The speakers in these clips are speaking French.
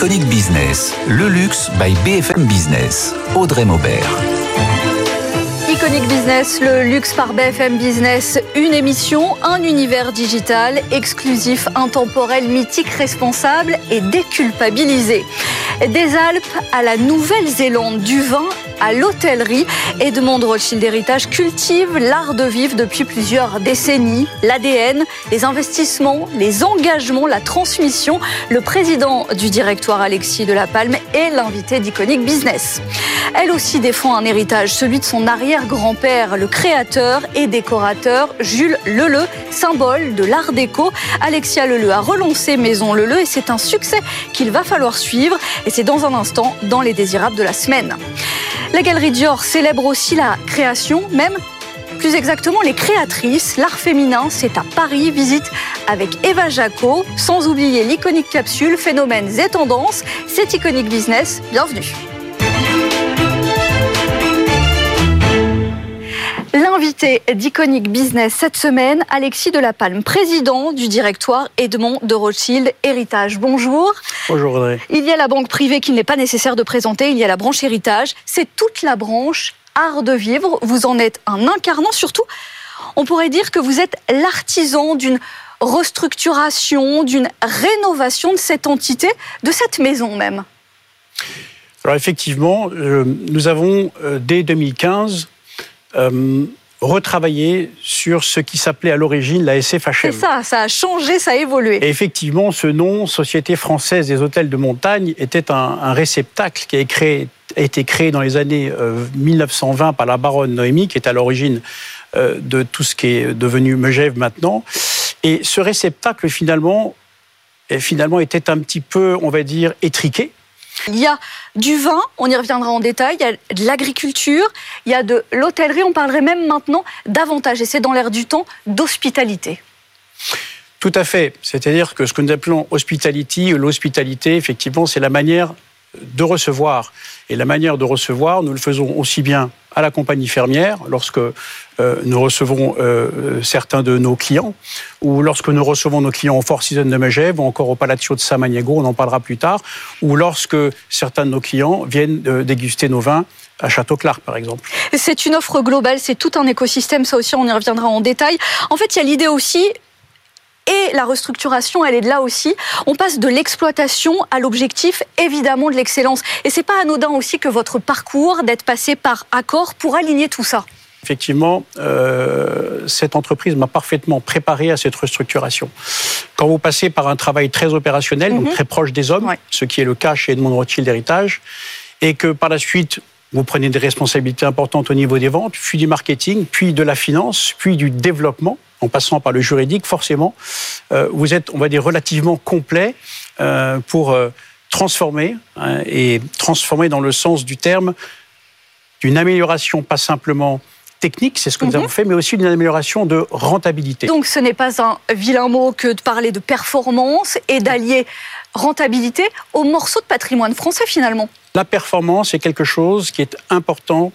Iconic Business, le luxe by BFM Business. Audrey Maubert. Iconic Business, le luxe par BFM Business, une émission, un univers digital exclusif, intemporel, mythique, responsable et déculpabilisé. Des Alpes à la Nouvelle-Zélande, du vin à l'hôtellerie, Edmond Rothschild Héritage cultive l'art de vivre depuis plusieurs décennies. L'ADN, les investissements, les engagements, la transmission. Le président du directoire Alexis de la Palme est l'invité d'Iconic Business. Elle aussi défend un héritage, celui de son arrière-grand-père, le créateur et décorateur Jules Leleu, symbole de l'art déco. Alexia Leleu a relancé Maison Leleu et c'est un succès qu'il va falloir suivre. Et c'est dans un instant dans les désirables de la semaine. La galerie Dior célèbre aussi la création, même plus exactement les créatrices. L'art féminin, c'est à Paris. Visite avec Eva Jaco, sans oublier l'iconique capsule Phénomènes et tendances. C'est Iconic Business. Bienvenue. L'invité d'Iconic Business cette semaine, Alexis Delapalme, président du directoire Edmond de Rothschild Héritage. Bonjour. Bonjour Audrey. Il y a la banque privée qu'il n'est pas nécessaire de présenter, il y a la branche héritage. C'est toute la branche art de vivre. Vous en êtes un incarnant, surtout, on pourrait dire que vous êtes l'artisan d'une restructuration, d'une rénovation de cette entité, de cette maison même. Alors effectivement, euh, nous avons euh, dès 2015 euh, retravaillé sur ce qui s'appelait à l'origine la SFHM. C'est ça, ça a changé, ça a évolué. Et effectivement, ce nom, Société française des hôtels de montagne, était un, réceptacle qui a, été créé dans les années 1920 euh, par la baronne Noémie, qui est à l'origine euh, de tout ce qui est devenu Megève maintenant. Et ce réceptacle, finalement, finalement, était un petit peu, on va dire, étriqué il y a du vin, on y reviendra en détail, il y a de l'agriculture, il y a de l'hôtellerie, on parlerait même maintenant davantage, et c'est dans l'air du temps, d'hospitalité. Tout à fait. C'est-à-dire que ce que nous appelons hospitality, l'hospitalité, effectivement, c'est la manière de recevoir. Et la manière de recevoir, nous le faisons aussi bien à la compagnie fermière, lorsque euh, nous recevons euh, certains de nos clients, ou lorsque nous recevons nos clients au Four Seasons de Megève, ou encore au Palazzo de Samaniego, on en parlera plus tard, ou lorsque certains de nos clients viennent euh, déguster nos vins à Château-Clark, par exemple. C'est une offre globale, c'est tout un écosystème, ça aussi on y reviendra en détail. En fait, il y a l'idée aussi et la restructuration, elle est de là aussi. On passe de l'exploitation à l'objectif, évidemment, de l'excellence. Et c'est pas anodin aussi que votre parcours d'être passé par accord pour aligner tout ça. Effectivement, euh, cette entreprise m'a parfaitement préparé à cette restructuration. Quand vous passez par un travail très opérationnel, donc mhm. très proche des hommes, ce qui est le cas chez Edmond Rothschild Héritage, et que par la suite, vous prenez des responsabilités importantes au niveau des ventes, puis du marketing, puis de la finance, puis du développement, en passant par le juridique, forcément, euh, vous êtes, on va dire, relativement complet euh, pour euh, transformer, hein, et transformer dans le sens du terme d'une amélioration pas simplement technique, c'est ce que nous avons mhm. fait, mais aussi d'une amélioration de rentabilité. Donc ce n'est pas un vilain mot que de parler de performance et d'allier rentabilité au morceau de patrimoine français finalement. La performance est quelque chose qui est important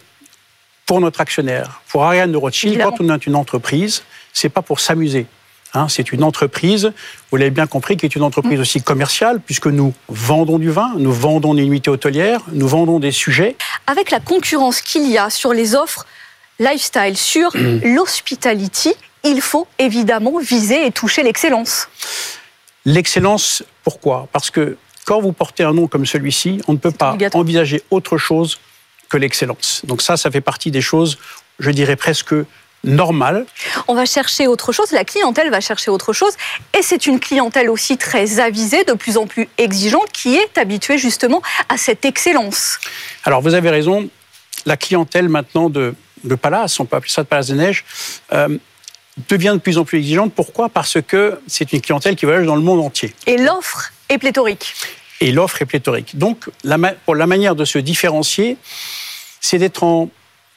pour notre actionnaire. Pour Ariane de Rothschild, quand on a une entreprise, c'est pas pour s'amuser. Hein, c'est une entreprise, vous l'avez bien compris, qui est une entreprise aussi commerciale, puisque nous vendons du vin, nous vendons des unités hôtelières, nous vendons des sujets. Avec la concurrence qu'il y a sur les offres lifestyle, sur l'hospitality, il faut évidemment viser et toucher l'excellence. L'excellence, pourquoi? Parce que quand vous portez un nom comme celui-ci, on ne peut pas envisager autre chose que l'excellence. Donc ça, ça fait partie des choses, je dirais presque normales. On va chercher autre chose, la clientèle va chercher autre chose, et c'est une clientèle aussi très avisée, de plus en plus exigeante, qui est habituée justement à cette excellence. Alors vous avez raison, la clientèle maintenant de, de Palace, on peut appeler ça de Palace des Neiges, euh, devient de plus en plus exigeante. Pourquoi? Parce que c'est une clientèle qui voyage dans le monde entier. Et l'offre est pléthorique. Et l'offre est pléthorique. Donc, la, pour la manière de se différencier, c'est d'être en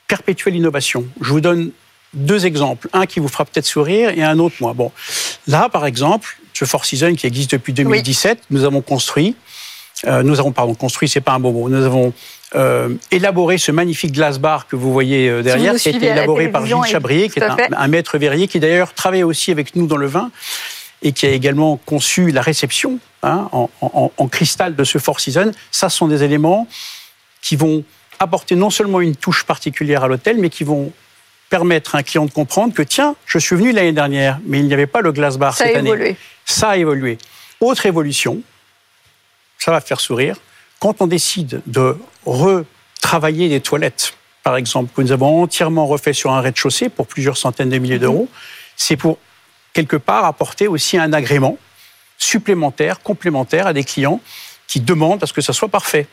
perpétuelle innovation. Je vous donne deux exemples. Un qui vous fera peut-être sourire et un autre moins. Bon, là, par exemple, ce Four Seasons qui existe depuis 2017, nous avons construit, euh, nous avons, pardon, construit, c'est pas un beau mot, nous avons euh, élaboré ce magnifique glace bar que vous voyez euh, derrière, qui a été élaboré par Gilles Chabrier, qui est un, maître verrier, qui d'ailleurs travaille aussi avec nous dans le vin et qui a également conçu la réception hein, en, en, cristal de ce Four Seasons. Ça, sont des éléments qui vont apporter non seulement une touche particulière à l'hôtel, mais qui vont permettre à un client de comprendre que tiens, je suis venu l'année dernière, mais il n'y avait pas le glace bar cette année. Ça a évolué. Autre évolution, ça va faire sourire, quand on décide de retravailler des toilettes, par exemple, que nous avons entièrement refait sur un rez-de-chaussée pour plusieurs centaines de milliers mhm. d'euros, c'est pour quelque part apporter aussi un agrément supplémentaire, complémentaire à des clients qui demandent à ce que ça soit parfait.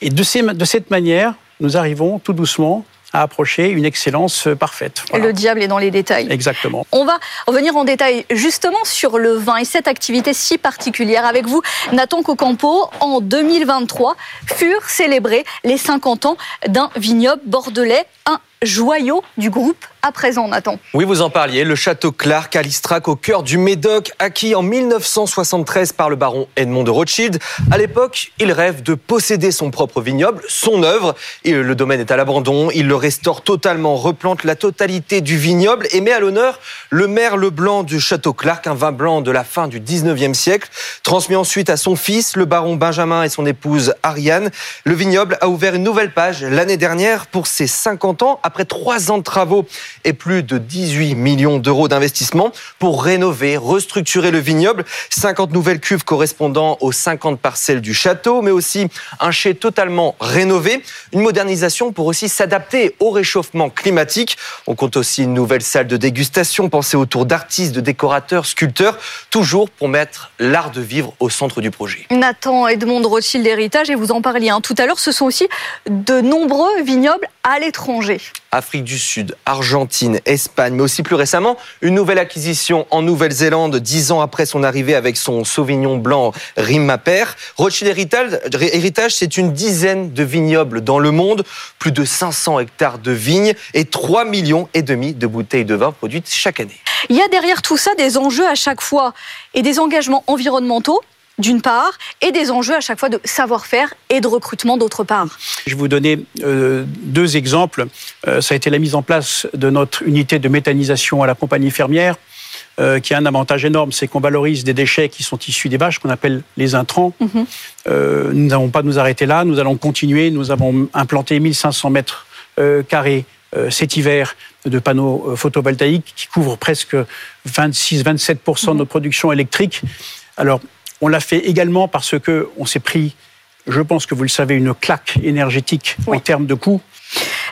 Et de, de cette manière, nous arrivons tout doucement à approcher une excellence parfaite. Le diable est dans les détails. Exactement. On va revenir en détail justement sur le vin et cette activité si particulière avec vous, Nathan Cocampo. En 2023, furent célébrés les 50 ans d'un vignoble bordelais, un joyau du groupe à présent, Nathan. Oui, vous en parliez. Le château Clark à Listrac, au cœur du Médoc, acquis en 1973 par le baron Edmond de Rothschild. À l'époque, il rêve de posséder son propre vignoble, son œuvre. Le domaine est à l'abandon. Il le restaure totalement, replante la totalité du vignoble et met à l'honneur le merle blanc du château Clark, un vin blanc de la fin du 19e siècle. Transmis ensuite à son fils, le baron Benjamin et son épouse Ariane. Le vignoble a ouvert une nouvelle page l'année dernière pour ses 50 ans, après trois ans de travaux et plus de 18 millions d'euros d'investissement pour rénover, restructurer le vignoble. 50 nouvelles cuves correspondant aux 50 parcelles du château, mais aussi un chai totalement rénové. Une modernisation pour aussi s'adapter au réchauffement climatique. On compte aussi une nouvelle salle de dégustation pensée autour d'artistes, de décorateurs, sculpteurs, toujours pour mettre l'art de vivre au centre du projet. Nathan Edmond Rothschild d'Héritage, et vous en parliez hein, tout à l'heure, ce sont aussi de nombreux vignobles à l'étranger. Afrique du Sud, Argentine, Espagne, mais aussi plus récemment, une nouvelle acquisition en Nouvelle-Zélande, dix ans après son arrivée avec son Sauvignon blanc Père. Rothschild Héritage, c'est une dizaine de vignobles dans le monde, plus de 500 hectares de vignes et 3 millions et demi de bouteilles de vin produites chaque année. Il y a derrière tout ça des enjeux à chaque fois et des engagements environnementaux d'une part, et des enjeux à chaque fois de savoir-faire et de recrutement d'autre part. Je vais vous donner euh, deux exemples. Euh, ça a été la mise en place de notre unité de méthanisation à la compagnie fermière. Euh, qui a un avantage énorme, c'est qu'on valorise des déchets qui sont issus des vaches, qu'on appelle les intrants. Mhm. nous n'allons pas nous arrêter là, nous allons continuer. Nous avons implanté 1500 mètres carrés cet hiver de panneaux photovoltaïques qui couvrent presque 26-27% de mhm. notre production électrique. Alors, on l'a fait également parce que on s'est pris, je pense que vous le savez, une claque énergétique en termes de coûts.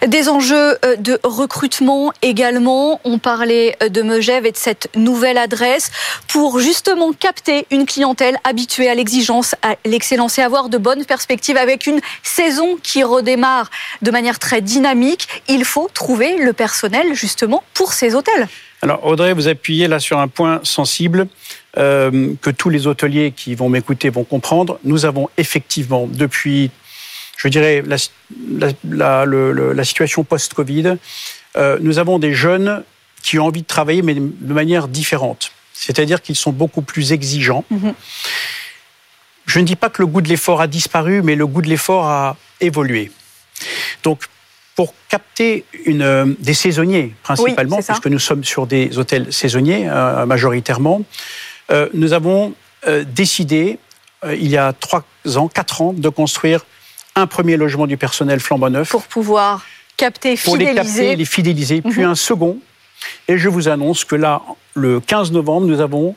Des enjeux euh, de recrutement également. On parlait euh, de Megève et de cette nouvelle adresse pour justement capter une clientèle habituée à l'exigence, à l'excellence et avoir de bonnes perspectives avec une saison qui redémarre de manière très dynamique. Il faut trouver le personnel justement pour ces hôtels. Alors Audrey, vous appuyez là sur un point sensible. Euh, que tous les hôteliers qui vont m'écouter vont comprendre. Nous avons effectivement, depuis, je dirais, la, situation post-Covid, euh, nous avons des jeunes qui ont envie de travailler, mais de manière différente. C'est-à-dire qu'ils sont beaucoup plus exigeants. Mm-hmm. Je ne dis pas que le goût de l'effort a disparu, mais le goût de l'effort a évolué. Donc, pour capter une, des saisonniers principalement, puisque nous sommes sur des hôtels saisonniers euh, majoritairement, euh, nous avons euh, décidé, euh, il y a trois ans, quatre ans, de construire un premier logement du personnel flambant neuf. Pour pouvoir capter, fidéliser. Pour les capter, les fidéliser, puis mhm. un second. Et je vous annonce que là, le 15 novembre, nous avons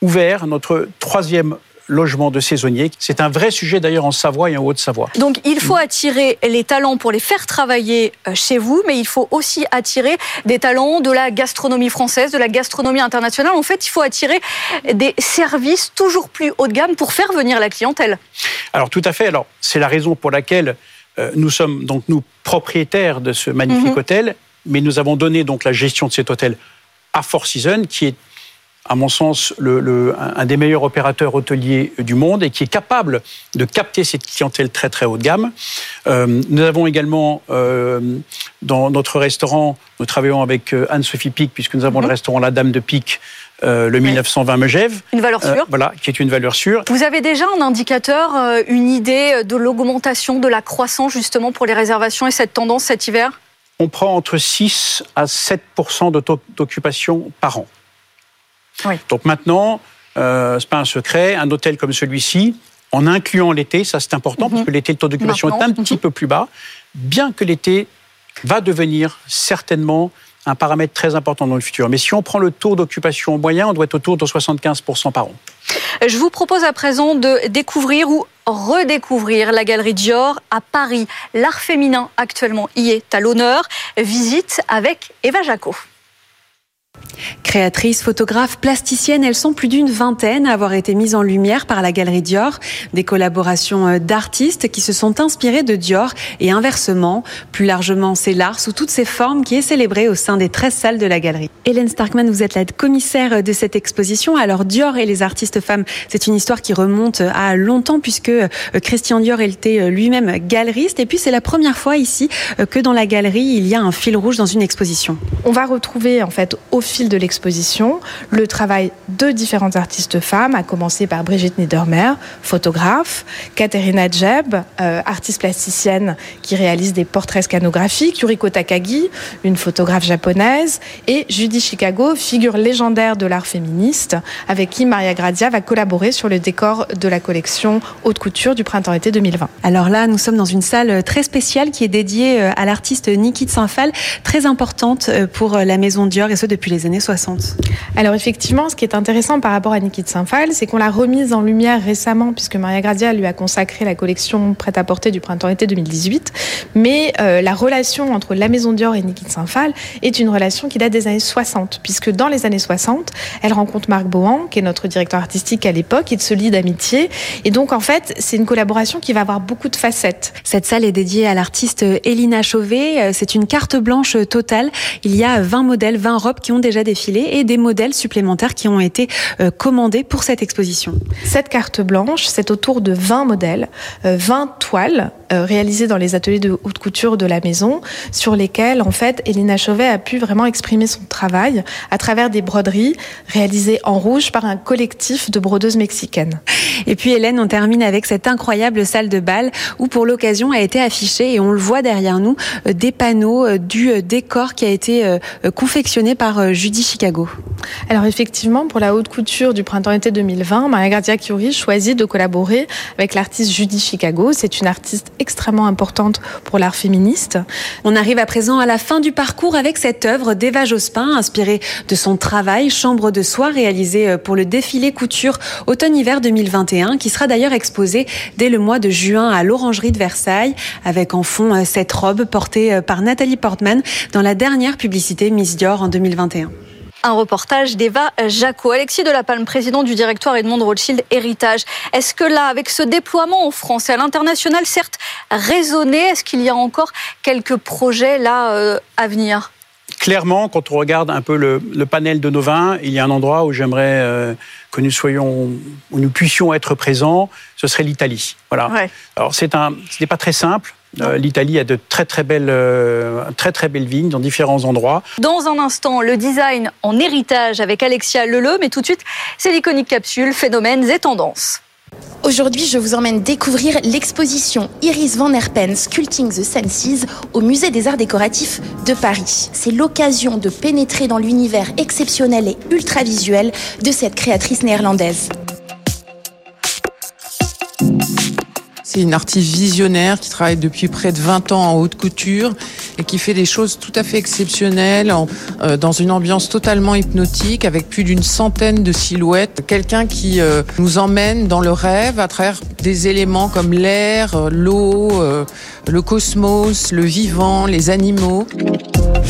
ouvert notre troisième logement de saisonniers. C'est un vrai sujet d'ailleurs en Savoie et en Haute-Savoie. Donc il faut attirer les talents pour les faire travailler euh, chez vous, mais il faut aussi attirer des talents de la gastronomie française, de la gastronomie internationale. En fait, il faut attirer des services toujours plus haut de gamme pour faire venir la clientèle. Alors tout à fait. Alors c'est la raison pour laquelle euh, nous sommes donc nous propriétaires de ce magnifique mhm. hôtel, mais nous avons donné donc la gestion de cet hôtel à Four Seasons, qui est à mon sens, le, un des meilleurs opérateurs hôteliers du monde et qui est capable de capter cette clientèle très très haut de gamme. Euh, nous avons également euh, dans notre restaurant, nous travaillons avec euh, Anne-Sophie Pic, puisque nous avons le mhm. restaurant La Dame de Pic, le 1920 Megève. Une valeur sûre. voilà, qui est une valeur sûre. Vous avez déjà un indicateur, une idée de l'augmentation de la croissance justement pour les réservations et cette tendance cet hiver? On prend entre 6 à 7% d'occupation par an. Donc maintenant, euh, c'est pas un secret, un hôtel comme celui-ci, en incluant l'été, ça c'est important, parce mhm. que l'été, le taux d'occupation est un petit peu plus bas, bien que l'été va devenir certainement un paramètre très important dans le futur. Mais si on prend le taux d'occupation moyen, on doit être autour de 75% par an. Je vous propose à présent de découvrir ou redécouvrir la galerie Dior à Paris. L'art féminin actuellement y est à l'honneur. Visite avec Eva Jaco. Créatrices, photographes, plasticiennes, elles sont plus d'une vingtaine à avoir été mises en lumière par la Galerie Dior. Des collaborations euh, d'artistes qui se sont inspirés de Dior et inversement. Plus largement, c'est l'art sous toutes ses formes qui est célébré au sein des 13 salles de la Galerie. Hélène Starkman, vous êtes la commissaire de cette exposition. Alors Dior et les artistes femmes, c'est une histoire qui remonte à longtemps puisque euh, Christian Dior était euh, lui-même galeriste. Et puis c'est la première fois ici que dans la galerie, il y a un fil rouge dans une exposition. On va retrouver en fait au fil de l'exposition le travail de différentes artistes femmes, à commencer par Brigitte Niedermer, photographe, Katerina Jeb, euh, artiste plasticienne qui réalise des portraits scanographiques, Yuriko Takagi, une photographe japonaise, et Judy Chicago, figure légendaire de l'art féministe, avec qui Maria Gradia va collaborer sur le décor de la collection haute couture du printemps-été 2020. Alors là, nous sommes dans une salle très spéciale qui est dédiée euh, à l'artiste Niki de Saint-Phal, très importante euh, pour la maison Dior, et ce depuis les années 60 Alors effectivement, ce qui est intéressant par rapport à Niki de Saint-Phal, c'est qu'on l'a remise en lumière récemment, puisque Maria Gradia lui a consacré la collection prêt-à-porter du printemps-été 2018. Mais euh, la relation entre la Maison Dior et Niki de Saint-Phal est une relation qui date des années 60, puisque dans les années 60, elle rencontre Marc Bohan, qui est notre directeur artistique à l'époque, et se lie d'amitié. Et donc, en fait, c'est une collaboration qui va avoir beaucoup de facettes. Cette salle est dédiée à l'artiste Elina Chauvet. Euh, c'est une carte blanche totale. Il y a 20 modèles, 20 robes qui ont déjà défilé et des modèles supplémentaires qui ont été euh, commandés pour cette exposition. Cette carte blanche, c'est autour de 20 modèles, 20 euh, toiles euh, réalisées dans les ateliers de haute couture de la maison, sur lesquelles, en fait, Elena Chauvet a pu vraiment exprimer son travail à travers des broderies réalisées en rouge par un collectif de brodeuses mexicaines. Et puis Hélène, on termine avec cette incroyable salle de bal où pour l'occasion a été affiché, et on le voit derrière nous, des panneaux du décor qui a été confectionné par Judy Chicago. Alors effectivement, pour la haute couture du printemps-été 2020, Maria Gardia Curie choisit de collaborer avec l'artiste Judy Chicago. C'est une artiste extrêmement importante pour l'art féministe. On arrive à présent à la fin du parcours avec cette œuvre d'Eva Jospin, inspirée de son travail Chambre de soie réalisé euh, pour le défilé couture automne-hiver 2021, qui sera d'ailleurs exposé dès le mois de juin à l'Orangerie de Versailles, avec en fond euh, cette robe portée euh, par Nathalie Portman dans la dernière publicité Miss Dior en 2021. Un reportage d'Eva Jaco. Alexis Delapalme, président du directoire Edmond Rothschild Héritage. Est-ce que là, avec ce déploiement en France et à l'international, certes raisonné, est-ce qu'il y a encore quelques projets là euh, à venir? Clairement, quand on regarde un peu le, panel de nos vins, il y a un endroit où j'aimerais euh, que nous soyons, où nous puissions être présents, ce serait l'Italie. Voilà. Alors c'est un, ce n'est pas très simple. Euh, L'Italie a de très très belles, euh, très très belles vignes dans différents endroits. Dans un instant, le design en héritage avec Alexia Leleu, mais tout de suite, c'est l'iconique capsule Phénomènes et tendances. Aujourd'hui, je vous emmène découvrir l'exposition Iris van Herpen Sculpting the Senses au Musée des Arts Décoratifs de Paris. C'est l'occasion de pénétrer dans l'univers exceptionnel et ultra visuel de cette créatrice néerlandaise. C'est une artiste visionnaire qui travaille depuis près de 20 ans en haute couture et qui fait des choses tout à fait exceptionnelles euh, dans une ambiance totalement hypnotique avec plus d'une centaine de silhouettes. Quelqu'un qui euh, nous emmène dans le rêve à travers des éléments comme l'air, euh, l'eau, le cosmos, le vivant, les animaux.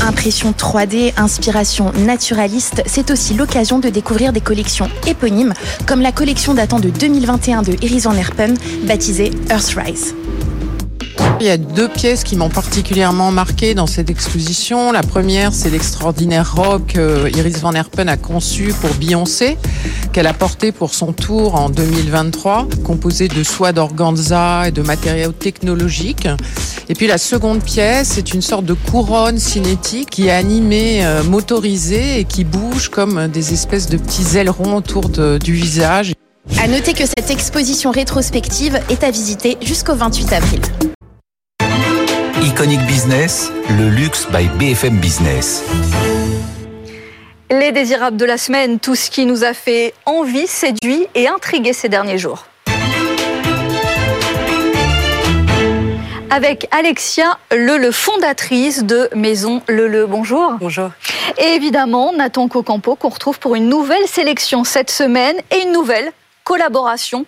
Impression 3D, inspiration naturaliste, c'est aussi l'occasion de découvrir des collections éponymes, comme la collection datant de 2021 de Iris van Herpen, baptisée Earthrise. Il y a deux pièces qui m'ont particulièrement marqué dans cette exposition. La première, c'est l'extraordinaire robe que Iris Van Herpen a conçue pour Beyoncé, qu'elle a portée pour son tour en 2023, composée de soie d'organza et de matériaux technologiques. Et puis la seconde pièce, c'est une sorte de couronne cinétique qui est animée, euh, motorisée et qui bouge comme des espèces de petits ailerons autour du visage. À noter que cette exposition rétrospective est à visiter jusqu'au 28 avril. Iconic Business, le luxe by BFM Business. Les désirables de la semaine, tout ce qui nous a fait envie, séduit et intrigué ces derniers jours. Avec Alexia Lele, fondatrice de Maison Lele. Bonjour. Bonjour. Et évidemment, Nathan Cocampo, qu'on retrouve pour une nouvelle sélection cette semaine et une nouvelle collaboration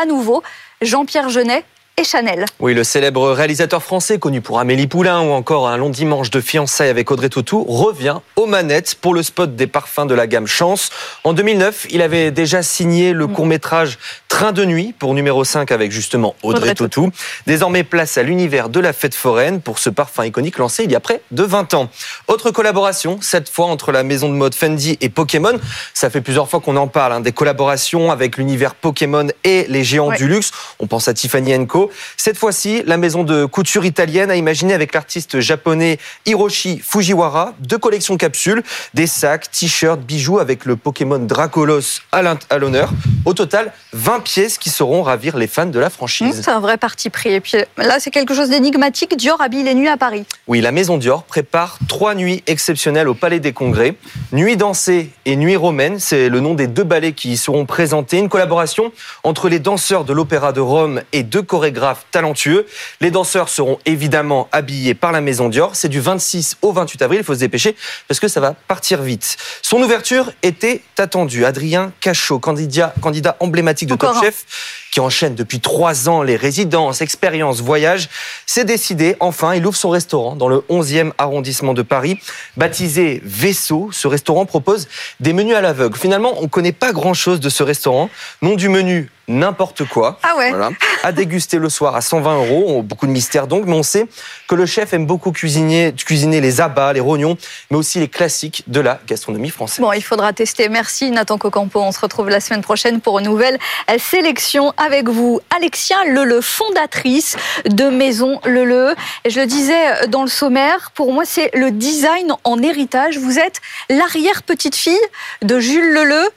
à nouveau. Jean-Pierre Genet et Chanel. Oui, le célèbre réalisateur français connu pour Amélie Poulain ou encore un long dimanche de fiançailles avec Audrey Tautou revient aux manettes pour le spot des parfums de la gamme Chance. En 2009, il avait déjà signé le court-métrage Train de nuit pour numéro 5 avec justement Audrey, Audrey Tautou. Désormais place à l'univers de la fête foraine pour ce parfum iconique lancé il y a près de 20 ans. Autre collaboration, cette fois entre la maison de mode Fendi et Pokémon. Ça fait plusieurs fois qu'on en parle, hein, des collaborations avec l'univers Pokémon et les géants Ouais. du luxe. On pense à Tiffany Co. Cette fois-ci, la maison de couture italienne a imaginé avec l'artiste japonais Hiroshi Fujiwara deux collections capsules, des sacs, t-shirts, bijoux avec le Pokémon Dracolos à l'honneur. Au total, 20 pièces qui sauront ravir les fans de la Mmh, franchise. C'est un vrai parti pris. Et puis là, c'est quelque chose d'énigmatique. Dior habille les nuits à Paris. Oui, la Maison Dior prépare trois nuits exceptionnelles au Palais des Congrès. Nuit dansée et Nuit romaine, c'est le nom des deux ballets qui y seront présentés. Une collaboration entre les danseurs de l'Opéra de Rome et deux chorégraphes talentueux. Les danseurs seront évidemment habillés par la Maison Dior. C'est du 26 au 28 avril, il faut se dépêcher parce que ça va partir vite. Son ouverture était attendue. Adrien Cachot, candidat, candidat emblématique de Encore Top. Chef, qui enchaîne depuis trois ans les résidences, expériences, voyages, s'est décidé, enfin, il ouvre son restaurant dans le 11e arrondissement de Paris, baptisé Vaisseau. Ce restaurant propose des menus à l'aveugle. Finalement, on ne connaît pas grand-chose de ce restaurant. Nom du menu, n'importe quoi. Ah ouais. Voilà. À déguster le soir à 120 euros. On- Beaucoup de mystères donc, mais on sait que le chef aime beaucoup cuisiner, cuisiner les abats, les rognons, mais aussi les classiques de la gastronomie française. Bon, il faudra tester. Merci Nathan Cocampo. On se retrouve la semaine prochaine pour une nouvelle sélection avec vous. Alexia Lele, fondatrice de Maison Lele. Et je le disais dans le sommaire, pour moi, c'est le design en héritage. Vous êtes l'arrière-petite-fille de Jules Lele,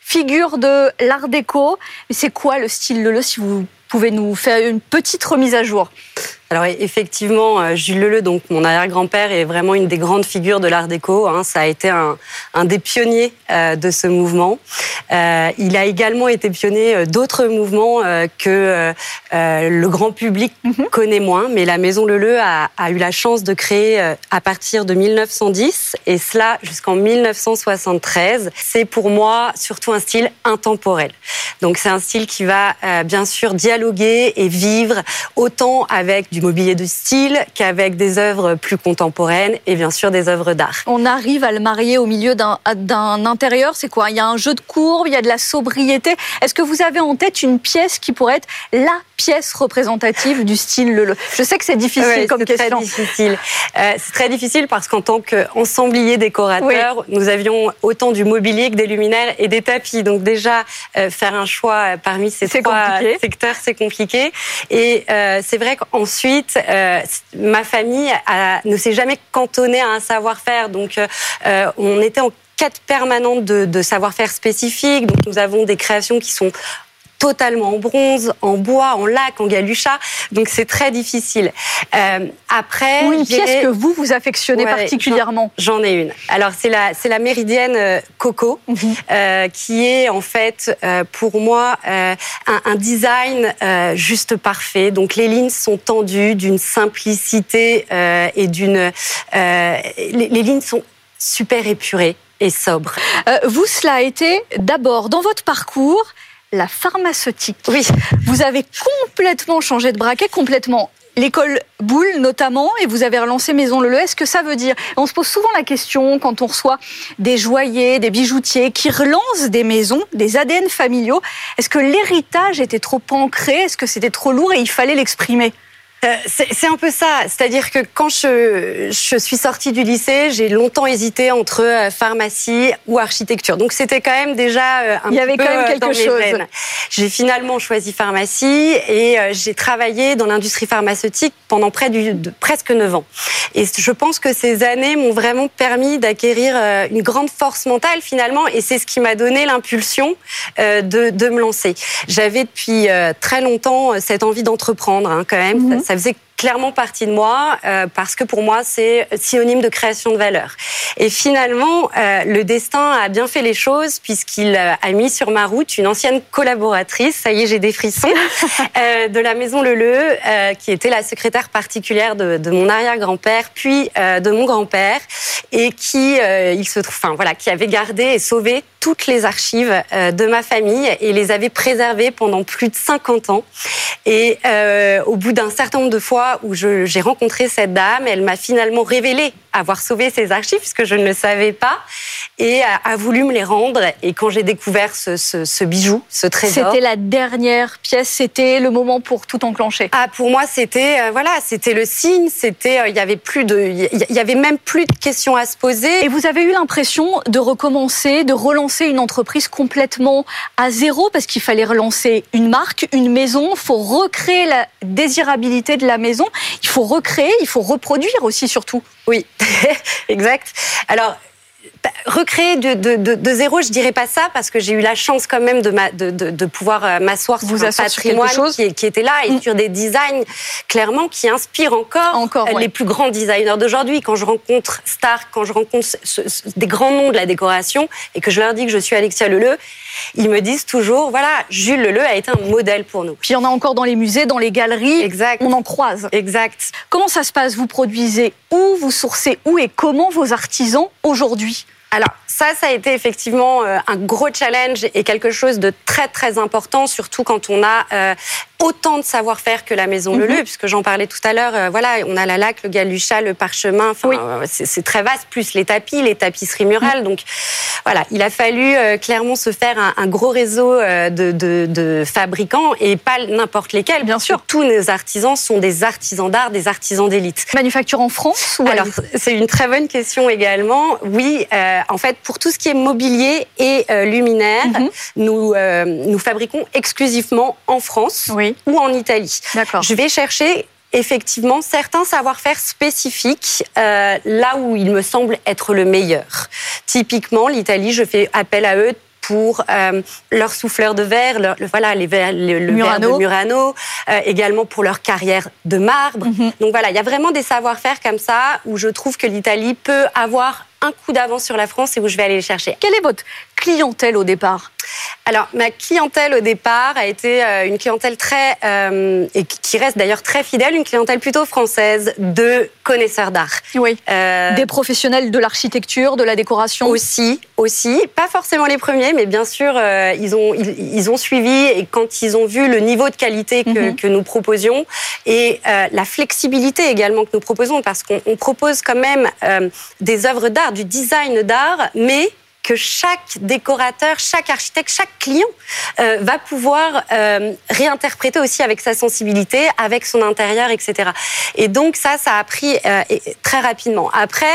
figure de l'art déco. C'est quoi le style Lele, si vous pouvez nous faire une petite remise à jour? Alors effectivement, euh, Jules Leleu, donc mon arrière-grand-père, est vraiment une des grandes figures de l'art déco. hein. Ça a été un, un des pionniers euh, de ce mouvement. Euh, il a également été pionnier d'autres mouvements euh, que le grand public connaît moins, mais la Maison Leleu a, a eu la chance de créer à partir de 1910 et cela jusqu'en 1973. C'est pour moi surtout un style intemporel. Donc c'est un style qui va bien sûr dialoguer et vivre autant avec du mobilier de style qu'avec des œuvres plus contemporaines et bien sûr des œuvres d'art. On arrive à le marier au milieu d'un intérieur. C'est quoi? Il y a un jeu de courbes, il y a de la sobriété. Est-ce que vous avez en tête une pièce qui pourrait être la pièce représentative du style Je sais que c'est difficile Ouais, comme c'est question. Très difficile. Euh, c'est très difficile parce qu'en tant qu'ensemblier décorateur, nous avions autant du mobilier que des luminaires et des tapis. Donc déjà, euh, faire un choix parmi ces trois compliqué. secteurs, c'est compliqué. Et euh, c'est vrai qu'ensuite, euh, ma famille ne s'est jamais cantonnée à un savoir-faire. Donc euh, on était en quête permanente de, de savoir-faire spécifique. Donc nous avons des créations qui sont totalement en bronze, en bois, en lac, en galucha. Donc c'est très difficile. Euh, après, Ou une pièce que vous, vous affectionnez Ouais, particulièrement J'en ai une. Alors c'est la c'est la méridienne euh, Coco Mhm. euh, qui est en fait euh, pour moi un, un design juste parfait. Donc les lignes sont tendues d'une simplicité et d'une les, les lignes sont super épurées et sobres. Euh, Vous, cela a été d'abord dans votre parcours la pharmaceutique. Oui. Vous avez complètement changé de braquet, complètement. L'école Boulle notamment, et vous avez relancé Maison Leleu. Est-ce que ça veut dire On se pose souvent la question quand on reçoit des joailliers, des bijoutiers qui relancent des maisons, des ADN familiaux. Est-ce que l'héritage était trop ancré? Est-ce que c'était trop lourd et il fallait l'exprimer? Euh, c'est un peu ça. C'est-à-dire que quand je, je suis sortie du lycée, j'ai longtemps hésité entre euh, pharmacie ou architecture. Donc c'était quand même déjà euh, un Il y avait peu quand même quelque dans mes chose. J'ai finalement choisi pharmacie et j'ai travaillé dans l'industrie pharmaceutique pendant près du, de presque 9 ans. Et je pense que ces années m'ont vraiment permis d'acquérir une grande force mentale finalement et c'est ce qui m'a donné l'impulsion de, de me lancer. J'avais depuis très longtemps cette envie d'entreprendre hein, quand même. Mhm. Ça faisait clairement partie de moi euh, parce que pour moi c'est synonyme de création de valeur. Et finalement, euh, le destin a bien fait les choses puisqu'il euh, a mis sur ma route une ancienne collaboratrice, ça y est j'ai des frissons, euh, de la maison Leleu, euh, qui était la secrétaire particulière de, de mon arrière-grand-père puis euh, de mon grand-père et qui euh, il se trouve, enfin voilà, qui avait gardé et sauvé toutes les archives euh, de ma famille et les avait préservées pendant plus de 50 ans. Et euh, au bout d'un certain nombre de fois où j'ai rencontré cette dame, elle m'a finalement révélé avoir sauvé ces archives, puisque je ne le savais pas, et a, a voulu me les rendre. Et quand j'ai découvert ce, ce- ce bijou, ce trésor... C'était la dernière pièce, c'était le moment pour tout enclencher. Ah, pour moi, c'était euh, voilà, c'était le signe. C'était, euh, il y avait plus de, il y avait même plus de questions à se poser. Et vous avez eu l'impression de recommencer, de relancer une entreprise complètement à zéro parce qu'il fallait relancer une marque, une maison, il faut recréer la désirabilité de la maison, il faut recréer, il faut reproduire aussi surtout. Oui, exact. Alors. Bah, Recréer de, de, de, de zéro, je dirais pas ça parce que j'ai eu la chance quand même de, ma, pouvoir euh, m'asseoir sur un sur patrimoine chose. qui, qui était là et Mm. sur des designs clairement qui inspirent encore, Encore, euh, ouais. les plus grands designers d'aujourd'hui. Quand je rencontre Stark, quand je rencontre ce- ce- ce- des grands noms de la décoration et que je leur dis que je suis Alexia Leleu, ils me disent toujours voilà, Jules Leleu a été un modèle pour nous. Puis il y en a encore dans les musées, dans les galeries, Exact. on en croise. Exact. Comment ça se passe? Vous produisez où? Vous sourcez où? Et comment vos artisans aujourd'hui Alors ça, ça a été effectivement euh, un gros challenge et quelque chose de très très important, surtout quand on a euh, autant de savoir-faire que la Maison Mhm. Leleu, puisque j'en parlais tout à l'heure. euh, voilà, on a la laque, le galuchat, le parchemin. Enfin, Oui. euh, c'est très vaste. Plus les tapis, les tapisseries murales. Donc voilà, il a fallu euh, clairement se faire un, un gros réseau de, de- de fabricants et pas n'importe lesquels. Bien sûr. Tous nos artisans sont des artisans d'art, des artisans d'élite. Manufacture en France ou Alors, c'est une très bonne question également. Oui, euh, en fait, pour tout ce qui est mobilier et euh, luminaire, Mhm. nous, euh, nous fabriquons exclusivement en France Oui, ou en Italie. d'accord. Je vais chercher effectivement certains savoir-faire spécifiques euh, là où il me semble être le meilleur. Typiquement, l'Italie, je fais appel à eux pour euh, leur souffleur de verre, leur- le- voilà, les verres, le, le verre Murano. de Murano, euh, également pour leur carrière de marbre. Mhm. Donc voilà, il y a vraiment des savoir-faire comme ça où je trouve que l'Italie peut avoir un coup d'avance sur la France et où je vais aller les chercher. Quelle est votre clientèle au départ? Alors, ma clientèle au départ a été euh, une clientèle très, euh, et qui- reste d'ailleurs très fidèle, une clientèle plutôt française de connaisseurs d'art. Oui. Euh, Des professionnels de l'architecture, de la décoration? Aussi, aussi, pas forcément les premiers, mais bien sûr, euh, ils, ont, ils, ils ont suivi et quand ils ont vu le niveau de qualité que, Mhm. que nous proposions et la flexibilité également que nous proposons, parce qu'on on propose quand même des œuvres d'art, du design d'art, mais que chaque décorateur, chaque architecte, chaque client euh, va pouvoir euh, réinterpréter aussi avec sa sensibilité, avec son intérieur, etc. Et donc ça, ça a pris euh, très rapidement. Après,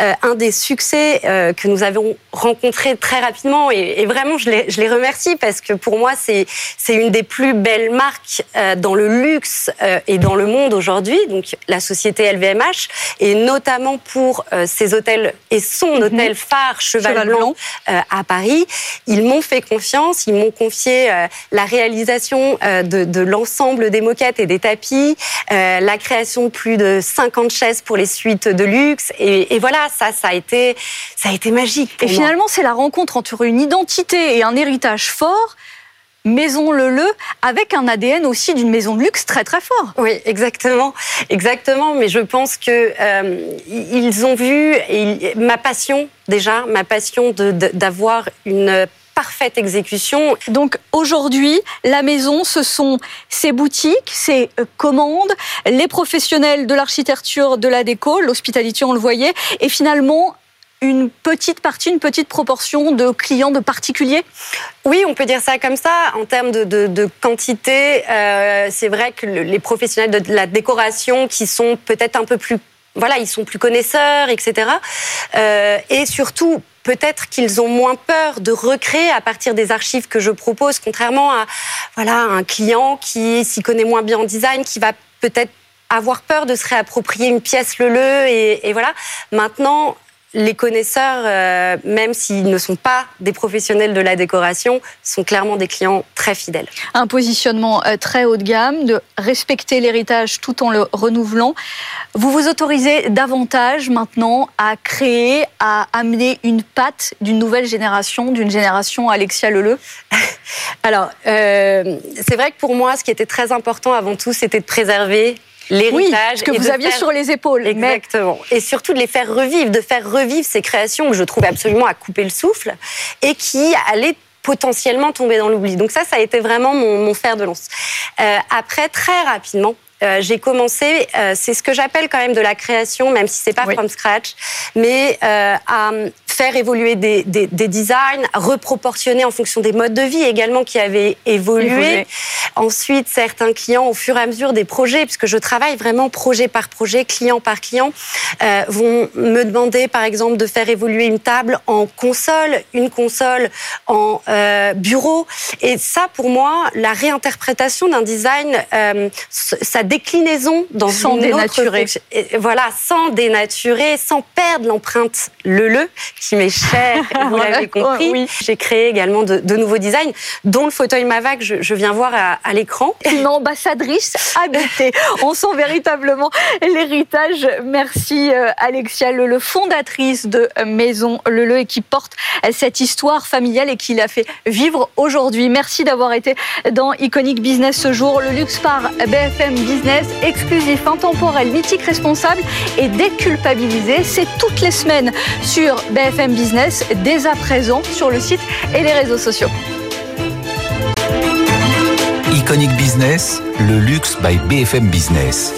euh, un des succès euh, que nous avons rencontré très rapidement, et, et vraiment je les, je les remercie parce que pour moi c'est c'est une des plus belles marques euh, dans le luxe euh, et dans le monde aujourd'hui, donc la société LVMH, et notamment pour euh, ses hôtels et son hôtel phare Cheval, Cheval Blanc, Euh, à Paris. Ils m'ont fait confiance, ils m'ont confié euh, la réalisation euh, de, de l'ensemble des moquettes et des tapis, la création de plus de 50 chaises pour les suites de luxe. Et, et voilà, ça, ça a été, ça a été magique. Et moi. finalement, c'est la rencontre entre une identité et un héritage fort, Maison Leleu, avec un ADN aussi d'une maison de luxe très très fort. Oui, exactement, exactement. Mais je pense que euh, ils ont vu et ma passion déjà, ma passion d'avoir une parfaite exécution. Donc aujourd'hui, la maison, ce sont ses boutiques, ses euh, commandes, les professionnels de l'architecture, de la déco, l'hospitalité, on le voyait, et finalement une petite partie, une petite proportion de clients de particuliers? Oui, on peut dire ça comme ça. En termes de, quantité, euh, c'est vrai que les professionnels de la décoration qui sont peut-être un peu plus voilà, ils sont plus connaisseurs, etc. Euh, et surtout, peut-être qu'ils ont moins peur de recréer à partir des archives que je propose, contrairement à voilà un client qui s'y connaît moins bien en design, qui va peut-être avoir peur de se réapproprier une pièce le le et, et voilà. Maintenant, les connaisseurs, euh, même s'ils ne sont pas des professionnels de la décoration, sont clairement des clients très fidèles. Un positionnement euh, très haut de gamme, de respecter l'héritage tout en le renouvelant. Vous vous autorisez davantage maintenant à créer, à amener une patte d'une nouvelle génération, d'une génération Alexia Leleu? Alors, euh, c'est vrai que pour moi, ce qui était très important avant tout, c'était de préserver l'héritage. que vous aviez sur les épaules. Exactement. Et surtout de les faire revivre, de faire revivre ces créations que je trouvais absolument à couper le souffle et qui allaient potentiellement tomber dans l'oubli. Donc ça, ça a été vraiment mon, fer de lance. Euh, après, très rapidement, euh, j'ai commencé, euh, c'est ce que j'appelle quand même de la création, même si c'est pas from scratch, mais euh, à faire évoluer des, des, des, designs, reproportionner en fonction des modes de vie également qui avaient évolué. Ensuite, certains clients, au fur et à mesure des projets, puisque je travaille vraiment projet par projet, client par client, vont me demander par exemple de faire évoluer une table en console, une console en bureau. Et ça, pour moi, la réinterprétation d'un design, ça déclinaison dans sans une dénaturer. Autre... Voilà, sans dénaturer, sans perdre l'empreinte le le qui m'est cher. Vous l'avez compris. Oui. J'ai créé également de, de, nouveaux designs, dont le fauteuil Mavac. Je, je viens voir à, à l'écran. Une ambassadrice habitée. On sent véritablement l'héritage. Merci euh, Alexia le fondatrice de Maison Leleu et qui porte cette histoire familiale et qui l'a fait vivre aujourd'hui. Merci d'avoir été dans Iconic Business ce jour. Le luxe par BFM Exclusif, intemporel, mythique, responsable et déculpabilisé. C'est toutes les semaines sur BFM Business, dès à présent sur le site et les réseaux sociaux. Iconic Business, le luxe by BFM Business.